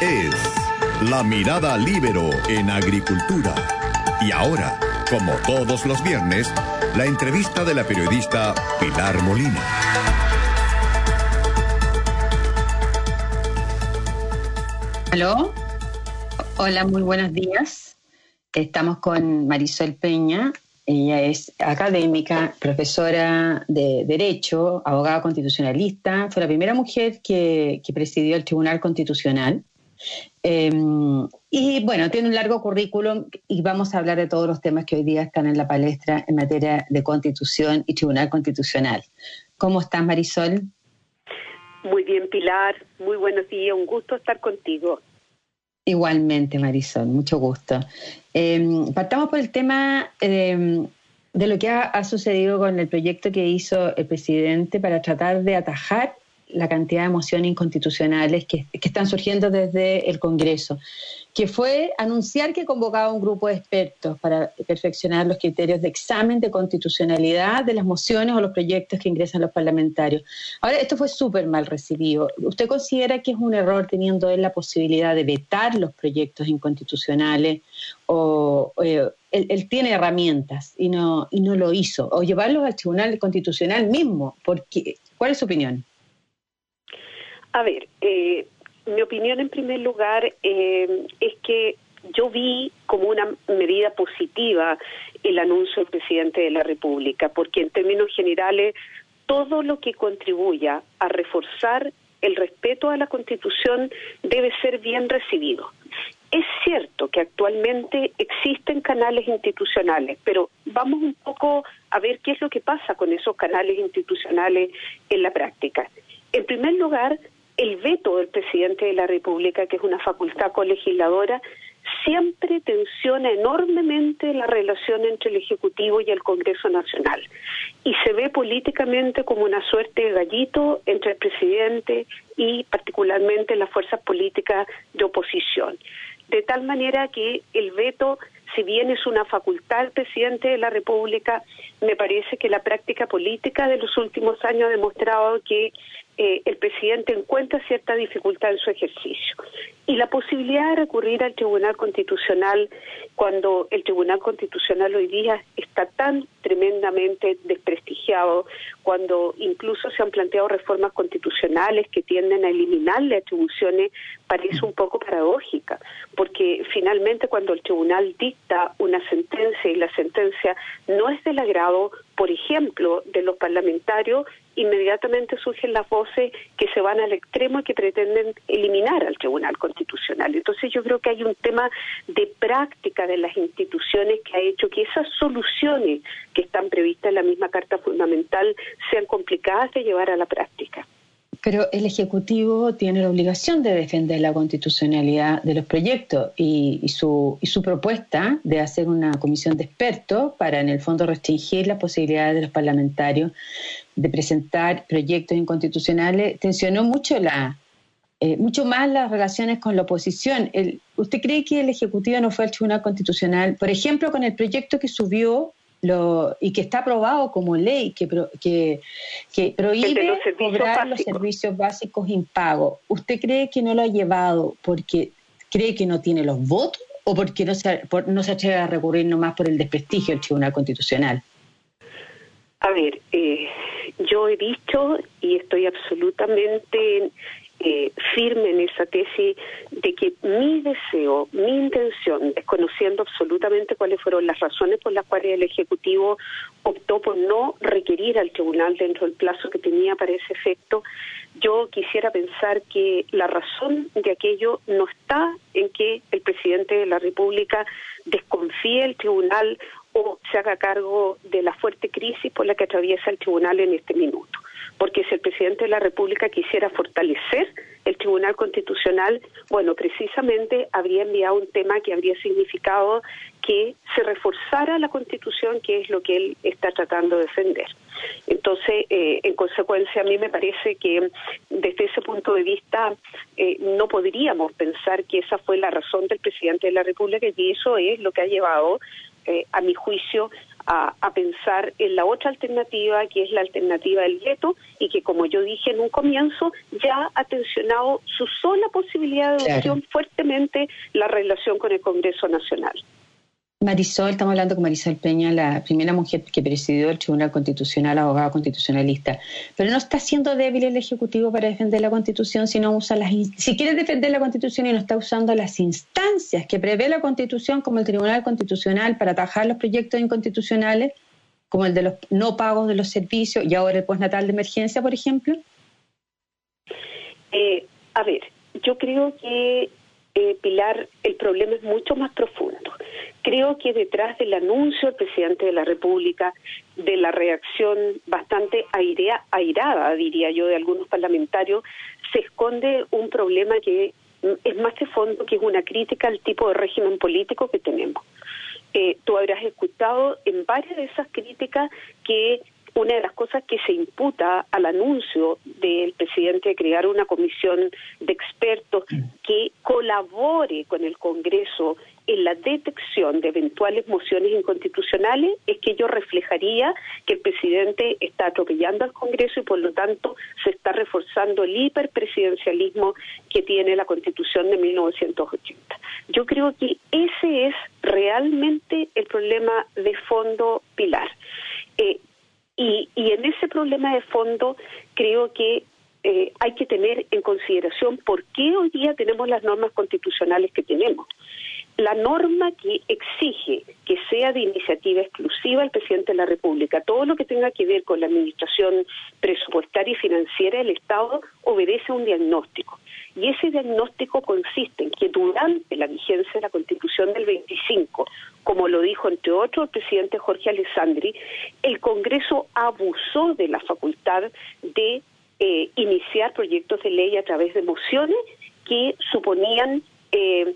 es La Mirada Libero en Agricultura. Y ahora, como todos los viernes, la entrevista de la periodista Pilar Molina. ¿Aló? Hola, muy buenos días. Estamos con Marisol Peña. Ella es académica, profesora de Derecho, abogada constitucionalista. Fue la primera mujer que, presidió el Tribunal Constitucional. Em, y bueno, tiene un largo currículum y vamos a hablar de todos los temas que hoy día están en la palestra en materia de constitución y Tribunal Constitucional. ¿Cómo estás, Marisol? Muy bien, Pilar. Muy buenos días. Un gusto estar contigo. Igualmente, Marisol, mucho gusto. Em, partamos por el tema em, de lo que ha, sucedido con el proyecto que hizo el presidente para tratar de atajar la cantidad de emociones inconstitucionales que, están surgiendo desde el Congreso, que fue anunciar que convocaba un grupo de expertos para perfeccionar los criterios de examen de constitucionalidad de las mociones o los proyectos que ingresan los parlamentarios. Ahora, esto fue súper mal recibido. ¿Usted considera que es un error teniendo él la posibilidad de vetar los proyectos inconstitucionales o... Eh, él, tiene herramientas y no, y no lo hizo, o llevarlos al Tribunal Constitucional mismo. Porque, ¿Cuál es su opinión? A ver, eh, mi opinión en primer lugar eh, es que yo vi como una medida positiva el anuncio del presidente de la República, porque en términos generales todo lo que contribuya a reforzar el respeto a la Constitución debe ser bien recibido. Es cierto que actualmente existen canales institucionales, pero vamos un poco a ver qué es lo que pasa con esos canales institucionales en la práctica. En primer lugar, el veto del presidente de la República, que es una facultad colegisladora, siempre tensiona enormemente la relación entre el Ejecutivo y el Congreso Nacional y se ve políticamente como una suerte de gallito entre el presidente y particularmente las fuerzas políticas de oposición. De tal manera que el veto, si bien es una facultad del presidente de la República, me parece que la práctica política de los últimos años ha demostrado que eh, el presidente encuentra cierta dificultad en su ejercicio. Y la posibilidad de recurrir al Tribunal Constitucional cuando el Tribunal Constitucional hoy día está tan tremendamente desprestigiado, cuando incluso se han planteado reformas constitucionales que tienden a eliminarle atribuciones, parece un poco paradójica, porque finalmente cuando el tribunal dicta una sentencia y la sentencia no es del agrado, por ejemplo, de los parlamentarios, inmediatamente surgen las voces que se van al extremo y que pretenden eliminar al Tribunal Constitucional. Entonces yo creo que hay un tema de práctica de las instituciones que ha hecho que esas soluciones que están previstas en la misma Carta Fundamental sean complicadas de llevar a la práctica. Pero el Ejecutivo tiene la obligación de defender la constitucionalidad de los proyectos y, su, y su propuesta de hacer una comisión de expertos para, en el fondo, restringir las posibilidades de los parlamentarios de presentar proyectos inconstitucionales tensionó mucho la eh, mucho más las relaciones con la oposición. ¿Usted cree que el Ejecutivo no fue al Tribunal Constitucional, por ejemplo, con el proyecto que subió lo, y que está aprobado como ley, que, que, que prohíbe cobrar los servicios básicos impagos? ¿Usted cree que no lo ha llevado porque cree que no tiene los votos o porque no se, no se atreve a recurrir nomás por el desprestigio del Tribunal Constitucional? A ver, eh, yo he dicho y estoy absolutamente eh, firme en esa tesis de que mi deseo, mi intención, desconociendo absolutamente cuáles fueron las razones por las cuales el Ejecutivo optó por no requerir al tribunal dentro del plazo que tenía para ese efecto, yo quisiera pensar que la razón de aquello no está en que el presidente de la República desconfíe el tribunal o se haga cargo de la fuerte crisis por la que atraviesa el tribunal en este minuto. Porque si el presidente de la República quisiera fortalecer el Tribunal Constitucional, bueno, precisamente habría enviado un tema que habría significado que se reforzara la Constitución, que es lo que él está tratando de defender. Entonces, eh, en consecuencia, a mí me parece que desde ese punto de vista eh, no podríamos pensar que esa fue la razón del presidente de la República y eso es lo que ha llevado eh, a mi juicio, a, a, pensar en la otra alternativa, que es la alternativa del veto, y que, como yo dije en un comienzo, ya ha tensionado su sola posibilidad de adopción fuertemente la relación con el Congreso Nacional. Marisol, estamos hablando con Marisol Peña, la primera mujer que presidió el Tribunal Constitucional, abogada constitucionalista. Pero no está siendo débil el Ejecutivo para defender la Constitución si no usa las si quiere defender la Constitución y no está usando las instancias que prevé la Constitución, como el Tribunal Constitucional, para atajar los proyectos inconstitucionales, como el de los no pagos de los servicios y ahora el postnatal de emergencia, por ejemplo. Eh, a ver, yo creo que eh, Pilar, el problema es mucho más profundo. Creo que detrás del anuncio del presidente de la República, de la reacción bastante airada, diría yo, de algunos parlamentarios, se esconde un problema que es más de fondo, que es una crítica al tipo de régimen político que tenemos. Eh, tú habrás escuchado en varias de esas críticas que una de las cosas que se imputa al anuncio del presidente de crear una comisión de expertos que colabore con el Congreso en la detección de eventuales mociones inconstitucionales es que ello reflejaría que el presidente está atropellando al Congreso y por lo tanto se está reforzando el hiperpresidencialismo que tiene la Constitución de 1980. Yo creo que ese es realmente el problema de fondo pilar. Eh, y, en ese problema de fondo creo que eh, hay que tener en consideración por qué hoy día tenemos las normas constitucionales que tenemos. La norma que exige que sea de iniciativa exclusiva el presidente de la República, todo lo que tenga que ver con la administración presupuestaria y financiera del Estado, obedece a un diagnóstico. Y ese diagnóstico consiste en que durante la vigencia de la Constitución del 25, como lo dijo entre otros el presidente Jorge Alessandri, el Congreso abusó de la facultad de eh, iniciar proyectos de ley a través de mociones que suponían eh,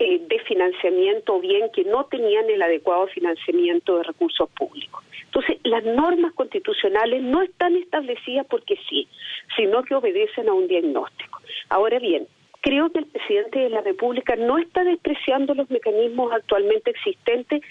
eh, financiamiento o bien que no tenían el adecuado financiamiento de recursos públicos. Entonces, las normas constitucionales no están establecidas porque sí, sino que obedecen a un diagnóstico. Ahora bien, creo que el presidente de la República no está despreciando los mecanismos actualmente existentes,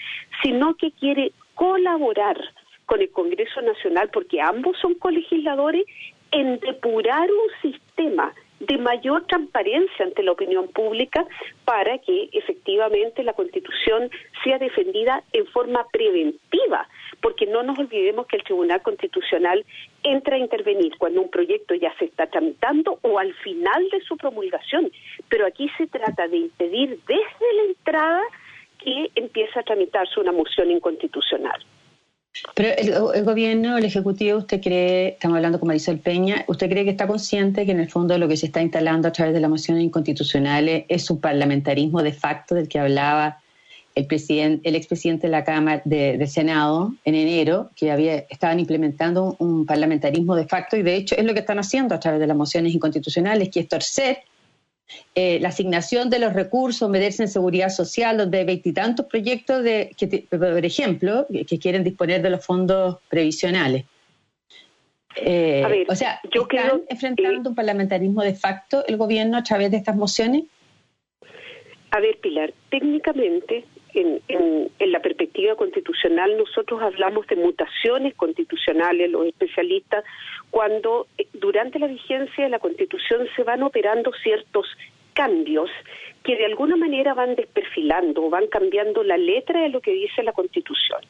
sino que quiere colaborar con el Congreso Nacional, porque ambos son colegisladores, en depurar un sistema de mayor transparencia ante la opinión pública para que efectivamente la Constitución sea defendida en forma preventiva, porque no nos olvidemos que el Tribunal Constitucional entra a intervenir cuando un proyecto ya se está tramitando o al final de su promulgación, pero aquí se trata de impedir desde la entrada que empiece a tramitarse una moción inconstitucional. Pero el, gobierno, el ejecutivo, ¿usted cree, estamos hablando con Marisol Peña, ¿usted cree que está consciente que en el fondo lo que se está instalando a través de las mociones inconstitucionales es un parlamentarismo de facto del que hablaba el presidente, el expresidente de la Cámara de, Senado en enero, que había, estaban implementando un parlamentarismo de facto y de hecho es lo que están haciendo a través de las mociones inconstitucionales, que es torcer eh, la asignación de los recursos, meterse en seguridad social, donde hay veintitantos proyectos, de, que, por ejemplo, que, quieren disponer de los fondos previsionales. Eh, o sea, yo ¿están enfrentando un parlamentarismo de facto el gobierno a través de estas mociones? A ver, Pilar, técnicamente en, en, la perspectiva constitucional nosotros hablamos de mutaciones constitucionales, los especialistas, cuando eh, durante la vigencia de la Constitución se van operando ciertos cambios que de alguna manera van desperfilando o van cambiando la letra de lo que dice la Constitución.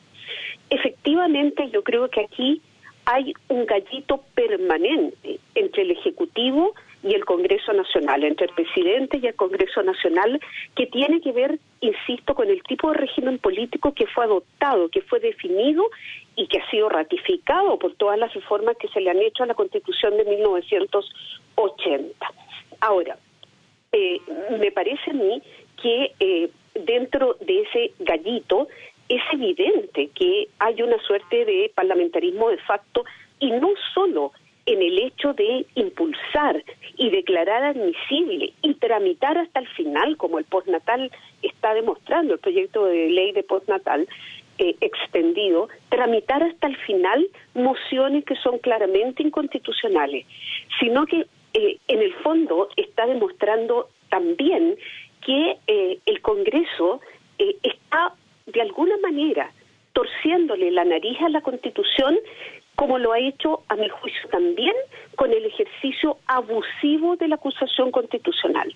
Efectivamente, yo creo que aquí hay un gallito permanente entre el Ejecutivo y el Congreso Nacional, entre el presidente y el Congreso Nacional, que tiene que ver, insisto, con el tipo de régimen político que fue adoptado, que fue definido y que ha sido ratificado por todas las reformas que se le han hecho a la Constitución de 1980. Ahora, eh, me parece a mí que eh, dentro de ese gallito es evidente que hay una suerte de parlamentarismo de facto y no solo en el hecho de impulsar y declarar admisible y tramitar hasta el final, como el postnatal está demostrando, el proyecto de ley de postnatal eh, extendido, tramitar hasta el final mociones que son claramente inconstitucionales, sino que eh, en el fondo está demostrando también que eh, el Congreso está de alguna manera torciéndole la nariz a la Constitución, como lo ha hecho, a mi juicio, también con el ejercicio abusivo de la acusación constitucional.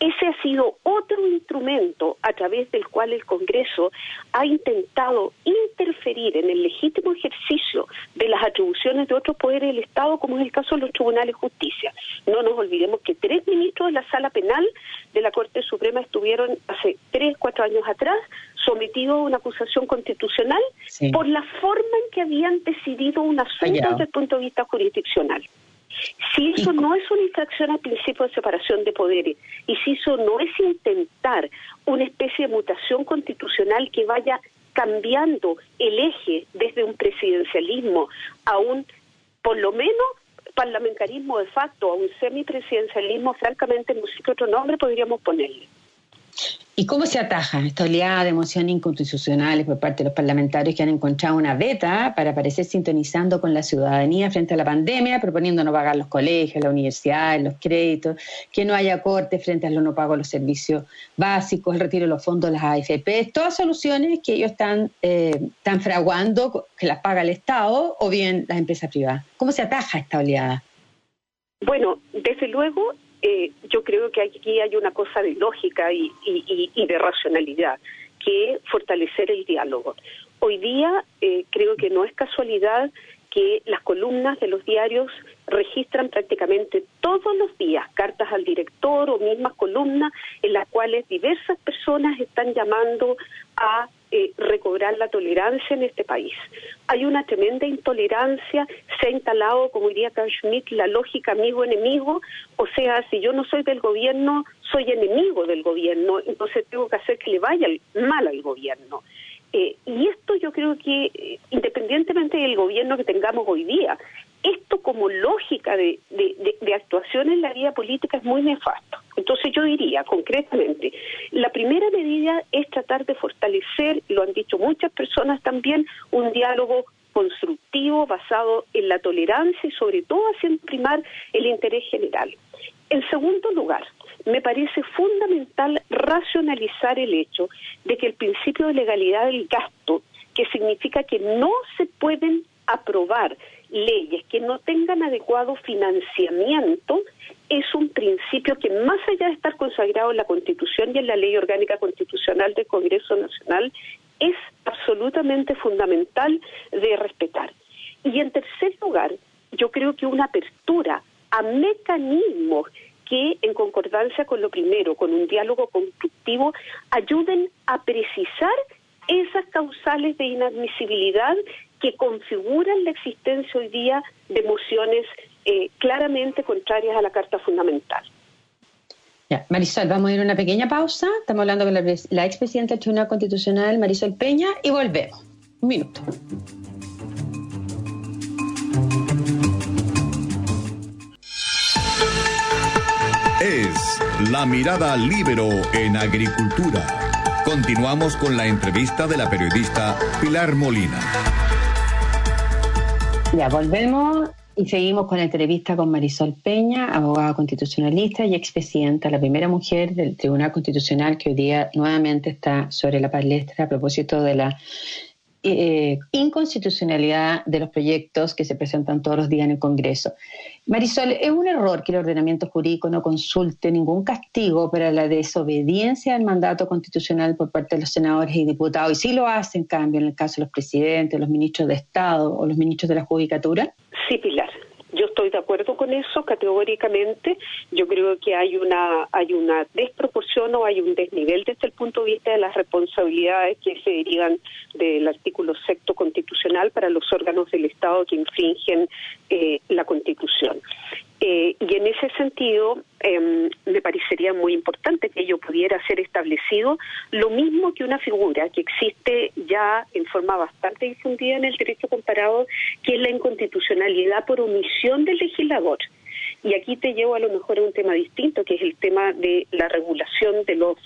Ese ha sido otro instrumento a través del cual el Congreso ha intentado interferir en el legítimo ejercicio de las atribuciones de otros poderes del Estado, como es el caso de los tribunales de justicia. No nos olvidemos que tres ministros de la Sala Penal de la Corte Suprema estuvieron hace tres, cuatro años atrás sometidos a una acusación constitucional por la forma en que habían decidido un asunto desde el punto de vista jurisdiccional. Si eso no es una infracción al principio de separación de poderes y si eso no es intentar una especie de mutación constitucional que vaya cambiando el eje desde un presidencialismo a un, por lo menos, parlamentarismo de facto, a un semipresidencialismo, francamente, no sé qué otro nombre podríamos ponerle. ¿Y cómo se ataja esta oleada de emociones inconstitucionales por parte de los parlamentarios que han encontrado una beta para aparecer sintonizando con la ciudadanía frente a la pandemia, proponiendo no pagar los colegios, las universidades, los créditos, que no haya corte frente a lo no pago de los servicios básicos, el retiro de los fondos de las AFP, todas soluciones que ellos están, eh, están fraguando, que las paga el Estado o bien las empresas privadas? ¿Cómo se ataja esta oleada? Bueno, desde luego eh, yo creo que aquí hay una cosa de lógica y, de racionalidad, que es fortalecer el diálogo. Hoy día eh, creo que no es casualidad que las columnas de los diarios registran prácticamente todos los días cartas al director o mismas columnas en las cuales diversas personas están llamando a eh, recobrar la tolerancia en este país. Hay una tremenda intolerancia, se ha instalado, como diría Carl Schmitt, la lógica amigo-enemigo, o sea, si yo no soy del gobierno, soy enemigo del gobierno, entonces tengo que hacer que le vaya mal al gobierno. Eh, y esto yo creo que, eh, independientemente del gobierno que tengamos hoy día, esto como lógica de, actuación en la vida política es muy nefasto. Entonces yo diría concretamente, la primera medida es tratar de fortalecer, lo han dicho muchas personas también, un diálogo constructivo basado en la tolerancia y sobre todo haciendo primar el interés general. En segundo lugar, me parece fundamental racionalizar el hecho de que el principio de legalidad del gasto, que significa que no se pueden aprobar leyes que no tengan adecuado financiamiento es un principio que más allá de estar consagrado en la Constitución y en la Ley Orgánica Constitucional del Congreso Nacional, es absolutamente fundamental de respetar. Y en tercer lugar, yo creo que una apertura a mecanismos que, en concordancia con lo primero, con un diálogo constructivo, ayuden a precisar esas causales de inadmisibilidad que configuran la existencia hoy día de mociones eh, claramente contrarias a la Carta Fundamental. Marisol, vamos a ir a una pequeña pausa. Estamos hablando con la, la expresidenta del Tribunal Constitucional, Marisol Peña, y volvemos. Un minuto. Es La Mirada Libero en Agricultura. Continuamos con la entrevista de la periodista Pilar Molina. Ya, volvemos y seguimos con la entrevista con Marisol Peña, abogada constitucionalista y expresidenta, la primera mujer del Tribunal Constitucional que hoy día nuevamente está sobre la palestra a propósito de la eh, inconstitucionalidad de los proyectos que se presentan todos los días en el Congreso. Marisol, es un error que el ordenamiento jurídico no consulte ningún castigo para la desobediencia al mandato constitucional por parte de los senadores y diputados, y si lo hace, en cambio, en el caso de los presidentes, los ministros de Estado o los ministros de la Judicatura. Sí, Pilar. Yo estoy de acuerdo con eso categóricamente. Yo creo que hay una hay una desproporción o hay un desnivel desde el punto de vista de las responsabilidades que se derivan del artículo sexto constitucional para los órganos del Estado que infringen eh, la Constitución. Eh, y en ese sentido, em, me parecería muy importante que ello pudiera ser establecido, lo mismo que una figura que existe ya en forma bastante difundida en el derecho comparado, que es la inconstitucionalidad por omisión del legislador. Y aquí te llevo a lo mejor a un tema distinto, que es el tema de la regulación de los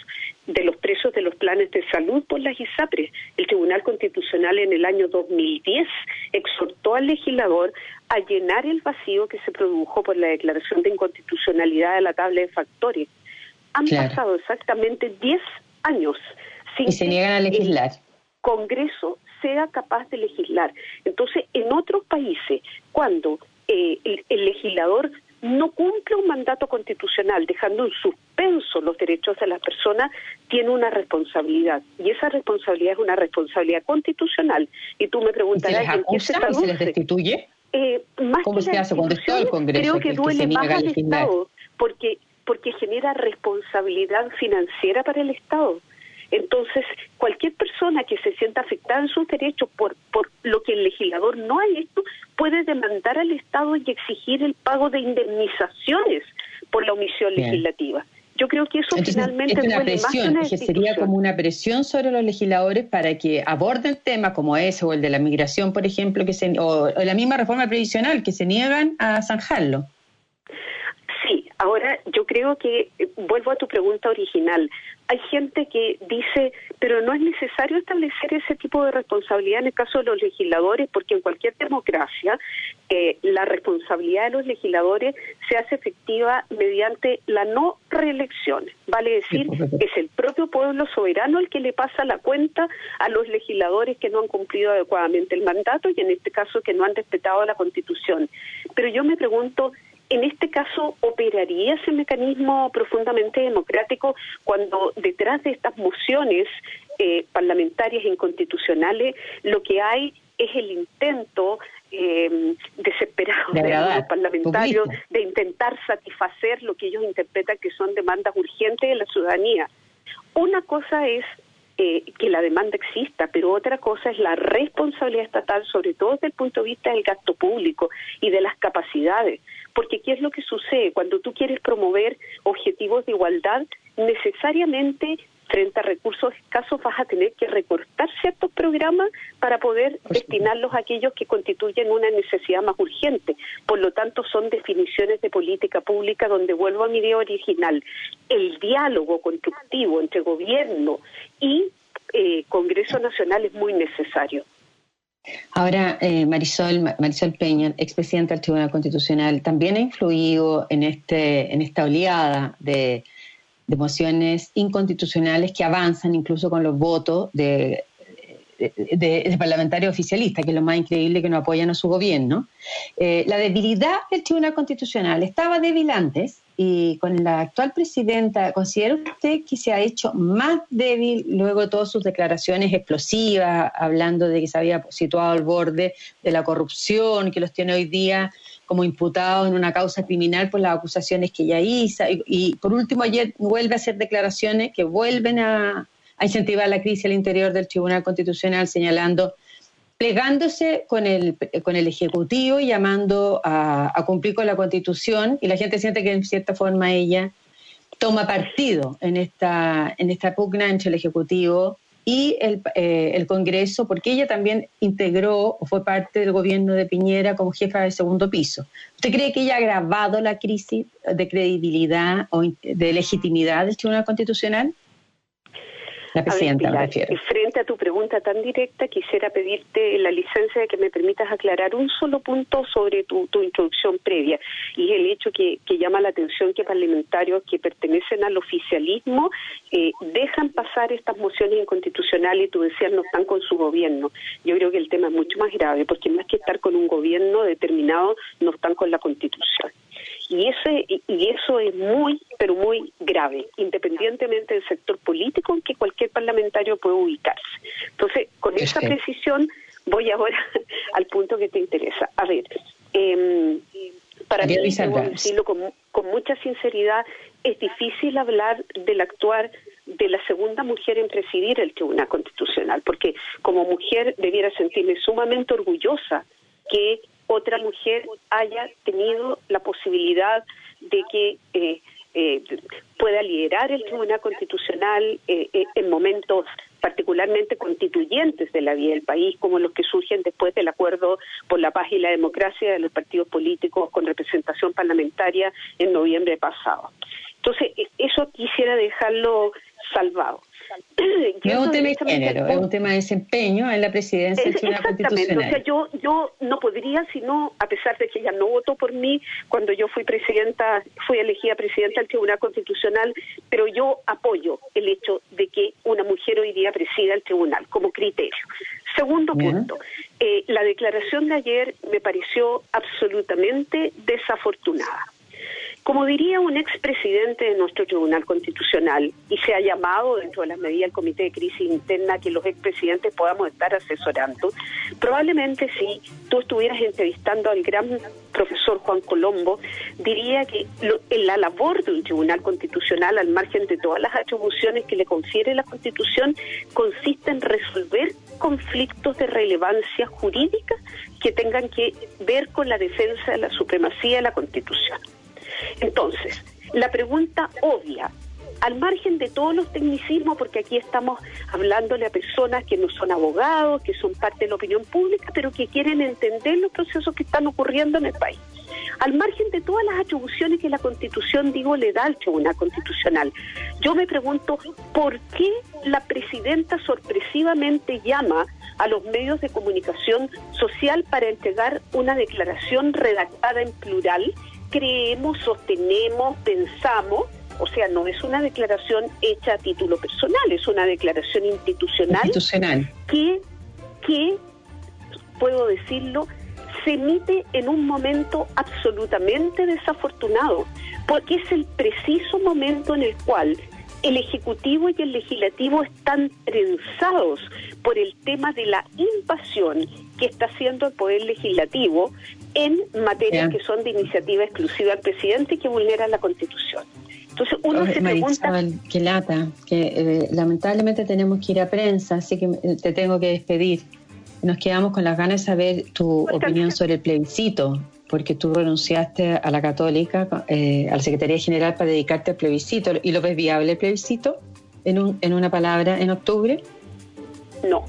de los presos de los planes de salud por las ISAPRES. El Tribunal Constitucional en el año 2010 exhortó al legislador a llenar el vacío que se produjo por la declaración de inconstitucionalidad de la tabla de factores. Han pasado exactamente 10 años sin y se niegan a legislar. El Congreso sea capaz de legislar. Entonces, en otros países, cuando eh, el, legislador no cumple un mandato constitucional, dejando en suspenso los derechos de las personas, tiene una responsabilidad. Y esa responsabilidad es una responsabilidad constitucional. Y tú me preguntarás, ¿en qué se traduce? ¿Se les destituye? Eh, más ¿Cómo se hace cuando está el Congreso? Creo que duele más al Estado, porque, porque genera responsabilidad financiera para el Estado. Entonces, cualquier persona que se sienta afectada en sus derechos por, por lo que el legislador no ha hecho, puede demandar al Estado y exigir el pago de indemnizaciones por la omisión legislativa. Yo creo que eso finalmente es una presión, que sería como una presión sobre los legisladores para que aborden temas como ese o el de la migración, por ejemplo, que se, o la misma reforma previsional, que se niegan a zanjarlo. Ahora, yo creo que, eh, vuelvo a tu pregunta original, hay gente que dice, pero no es necesario establecer ese tipo de responsabilidad en el caso de los legisladores, porque en cualquier democracia eh, la responsabilidad de los legisladores se hace efectiva mediante la no reelección. Vale decir, es el propio pueblo soberano el que le pasa la cuenta a los legisladores que no han cumplido adecuadamente el mandato y en este caso que no han respetado la Constitución. Pero yo me pregunto, en este caso, ¿operaría ese mecanismo profundamente democrático cuando detrás de estas mociones eh, parlamentarias inconstitucionales lo que hay es el intento eh, desesperado de, los parlamentarios de intentar satisfacer lo que ellos interpretan que son demandas urgentes de la ciudadanía? Una cosa es eh, que la demanda exista, pero otra cosa es la responsabilidad estatal, sobre todo desde el punto de vista del gasto público y de las capacidades. Porque ¿qué es lo que sucede? Cuando tú quieres promover objetivos de igualdad, necesariamente frente a recursos escasos vas a tener que recortar ciertos programas para poder destinarlos a aquellos que constituyen una necesidad más urgente. Por lo tanto, son definiciones de política pública donde vuelvo a mi idea original. El diálogo constructivo entre gobierno y eh, Congreso Nacional es muy necesario. Ahora, eh, Marisol, Marisol Peña, expresidenta del Tribunal Constitucional, también ha influido en, este, en esta oleada de, de mociones inconstitucionales que avanzan incluso con los votos de parlamentarios oficialistas, que es lo más increíble que no apoyan a su gobierno. Eh, la debilidad del Tribunal Constitucional estaba débil antes y con la actual presidenta, ¿considera usted que se ha hecho más débil luego de todas sus declaraciones explosivas, hablando de que se había situado al borde de la corrupción, que los tiene hoy día como imputados en una causa criminal por las acusaciones que ya hizo? y por último, ayer vuelve a hacer declaraciones que vuelven a, a incentivar la crisis al interior del Tribunal Constitucional, señalando, plegándose con el, con el Ejecutivo y llamando a, cumplir con la Constitución, y la gente siente que en cierta forma ella toma partido en esta, en esta pugna entre el Ejecutivo y el, eh, el, Congreso, porque ella también integró o fue parte del gobierno de Piñera como jefa del segundo piso. ¿Usted cree que ella ha agravado la crisis de credibilidad o de legitimidad del Tribunal Constitucional? Frente a tu pregunta tan directa, quisiera pedirte la licencia de que me permitas aclarar un solo punto sobre tu, introducción previa, y el hecho que, llama la atención que parlamentarios que pertenecen al oficialismo eh, dejan pasar estas mociones inconstitucionales y tú decías no están con su gobierno. Yo creo que el tema es mucho más grave, porque más que estar con un gobierno determinado, no están con la Constitución. Y, ese, y eso es muy, pero muy grave, independientemente del sector político en que cualquier parlamentario puede ubicarse. Entonces, con esa precisión, voy ahora al punto que te interesa. A ver, eh, para mí, debo decirlo con, con mucha sinceridad, es difícil hablar del actuar de la segunda mujer en presidir el Tribunal Constitucional, porque como mujer debiera sentirme sumamente orgullosa que otra mujer haya tenido la posibilidad de que eh, eh, pueda liderar el Tribunal Constitucional eh, en momentos particularmente constituyentes de la vida del país, como los que surgen después del acuerdo por la paz y la democracia de los partidos políticos con representación parlamentaria en noviembre pasado. Entonces, eso quisiera dejarlo salvado. No es un tema de género, es un tema de desempeño en la presidencia del Tribunal Constitucional. O sea, yo, yo no podría, sino, a pesar de que ella no votó por mí cuando yo fui presidenta, fui elegida presidenta del Tribunal Constitucional, pero yo apoyo el hecho de que una mujer hoy día presida el tribunal como criterio. Segundo punto, eh, la declaración de ayer me pareció absolutamente desafortunada. Como diría un expresidente de nuestro Tribunal Constitucional, y se ha llamado dentro de las medidas del Comité de Crisis Interna que los expresidentes podamos estar asesorando, probablemente si tú estuvieras entrevistando al gran profesor Juan Colombo, diría que en la labor de un Tribunal Constitucional, al margen de todas las atribuciones que le confiere la Constitución, consiste en resolver conflictos de relevancia jurídica que tengan que ver con la defensa de la supremacía de la Constitución. Entonces, la pregunta obvia, al margen de todos los tecnicismos, porque aquí estamos hablándole a personas que no son abogados, que son parte de la opinión pública, pero que quieren entender los procesos que están ocurriendo en el país. Al margen de todas las atribuciones que la Constitución, digo, le da al Tribunal Constitucional, yo me pregunto por qué la presidenta sorpresivamente llama a los medios de comunicación social para entregar una declaración redactada en plural creemos, sostenemos, pensamos, o sea, no es una declaración hecha a título personal, es una declaración institucional, institucional. que, que, puedo decirlo, se emite en un momento absolutamente desafortunado, porque es el preciso momento en el cual el Ejecutivo y el Legislativo están trenzados por el tema de la invasión que está haciendo el Poder Legislativo en materias que son de iniciativa exclusiva del presidente y que vulneran la Constitución. Entonces uno se pregunta... que lata, que eh, lamentablemente tenemos que ir a prensa, así que te tengo que despedir. Nos quedamos con las ganas de saber tu opinión sobre el plebiscito, porque tú renunciaste a la católica, eh, a la Secretaría General para dedicarte al plebiscito. ¿Y lo ves viable el plebiscito en, un, en una palabra en octubre? No.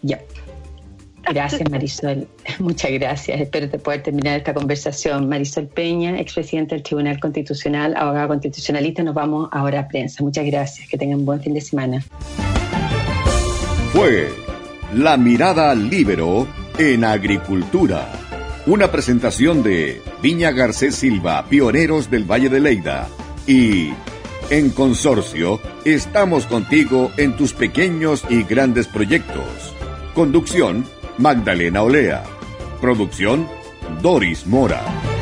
Ya. Gracias, Marisol. Muchas gracias. Espero te poder terminar esta conversación. Marisol Peña, expresidente del Tribunal Constitucional, abogada constitucionalista. Nos vamos ahora a prensa. Muchas gracias. Que tengan un buen fin de semana. Fue La Mirada Libero en Agricultura. Una presentación de Viña Garcés Silva, pioneros del Valle de Leida. Y en Consorcio, estamos contigo en tus pequeños y grandes proyectos. Conducción, Magdalena Olea. Producción, Doris Mora.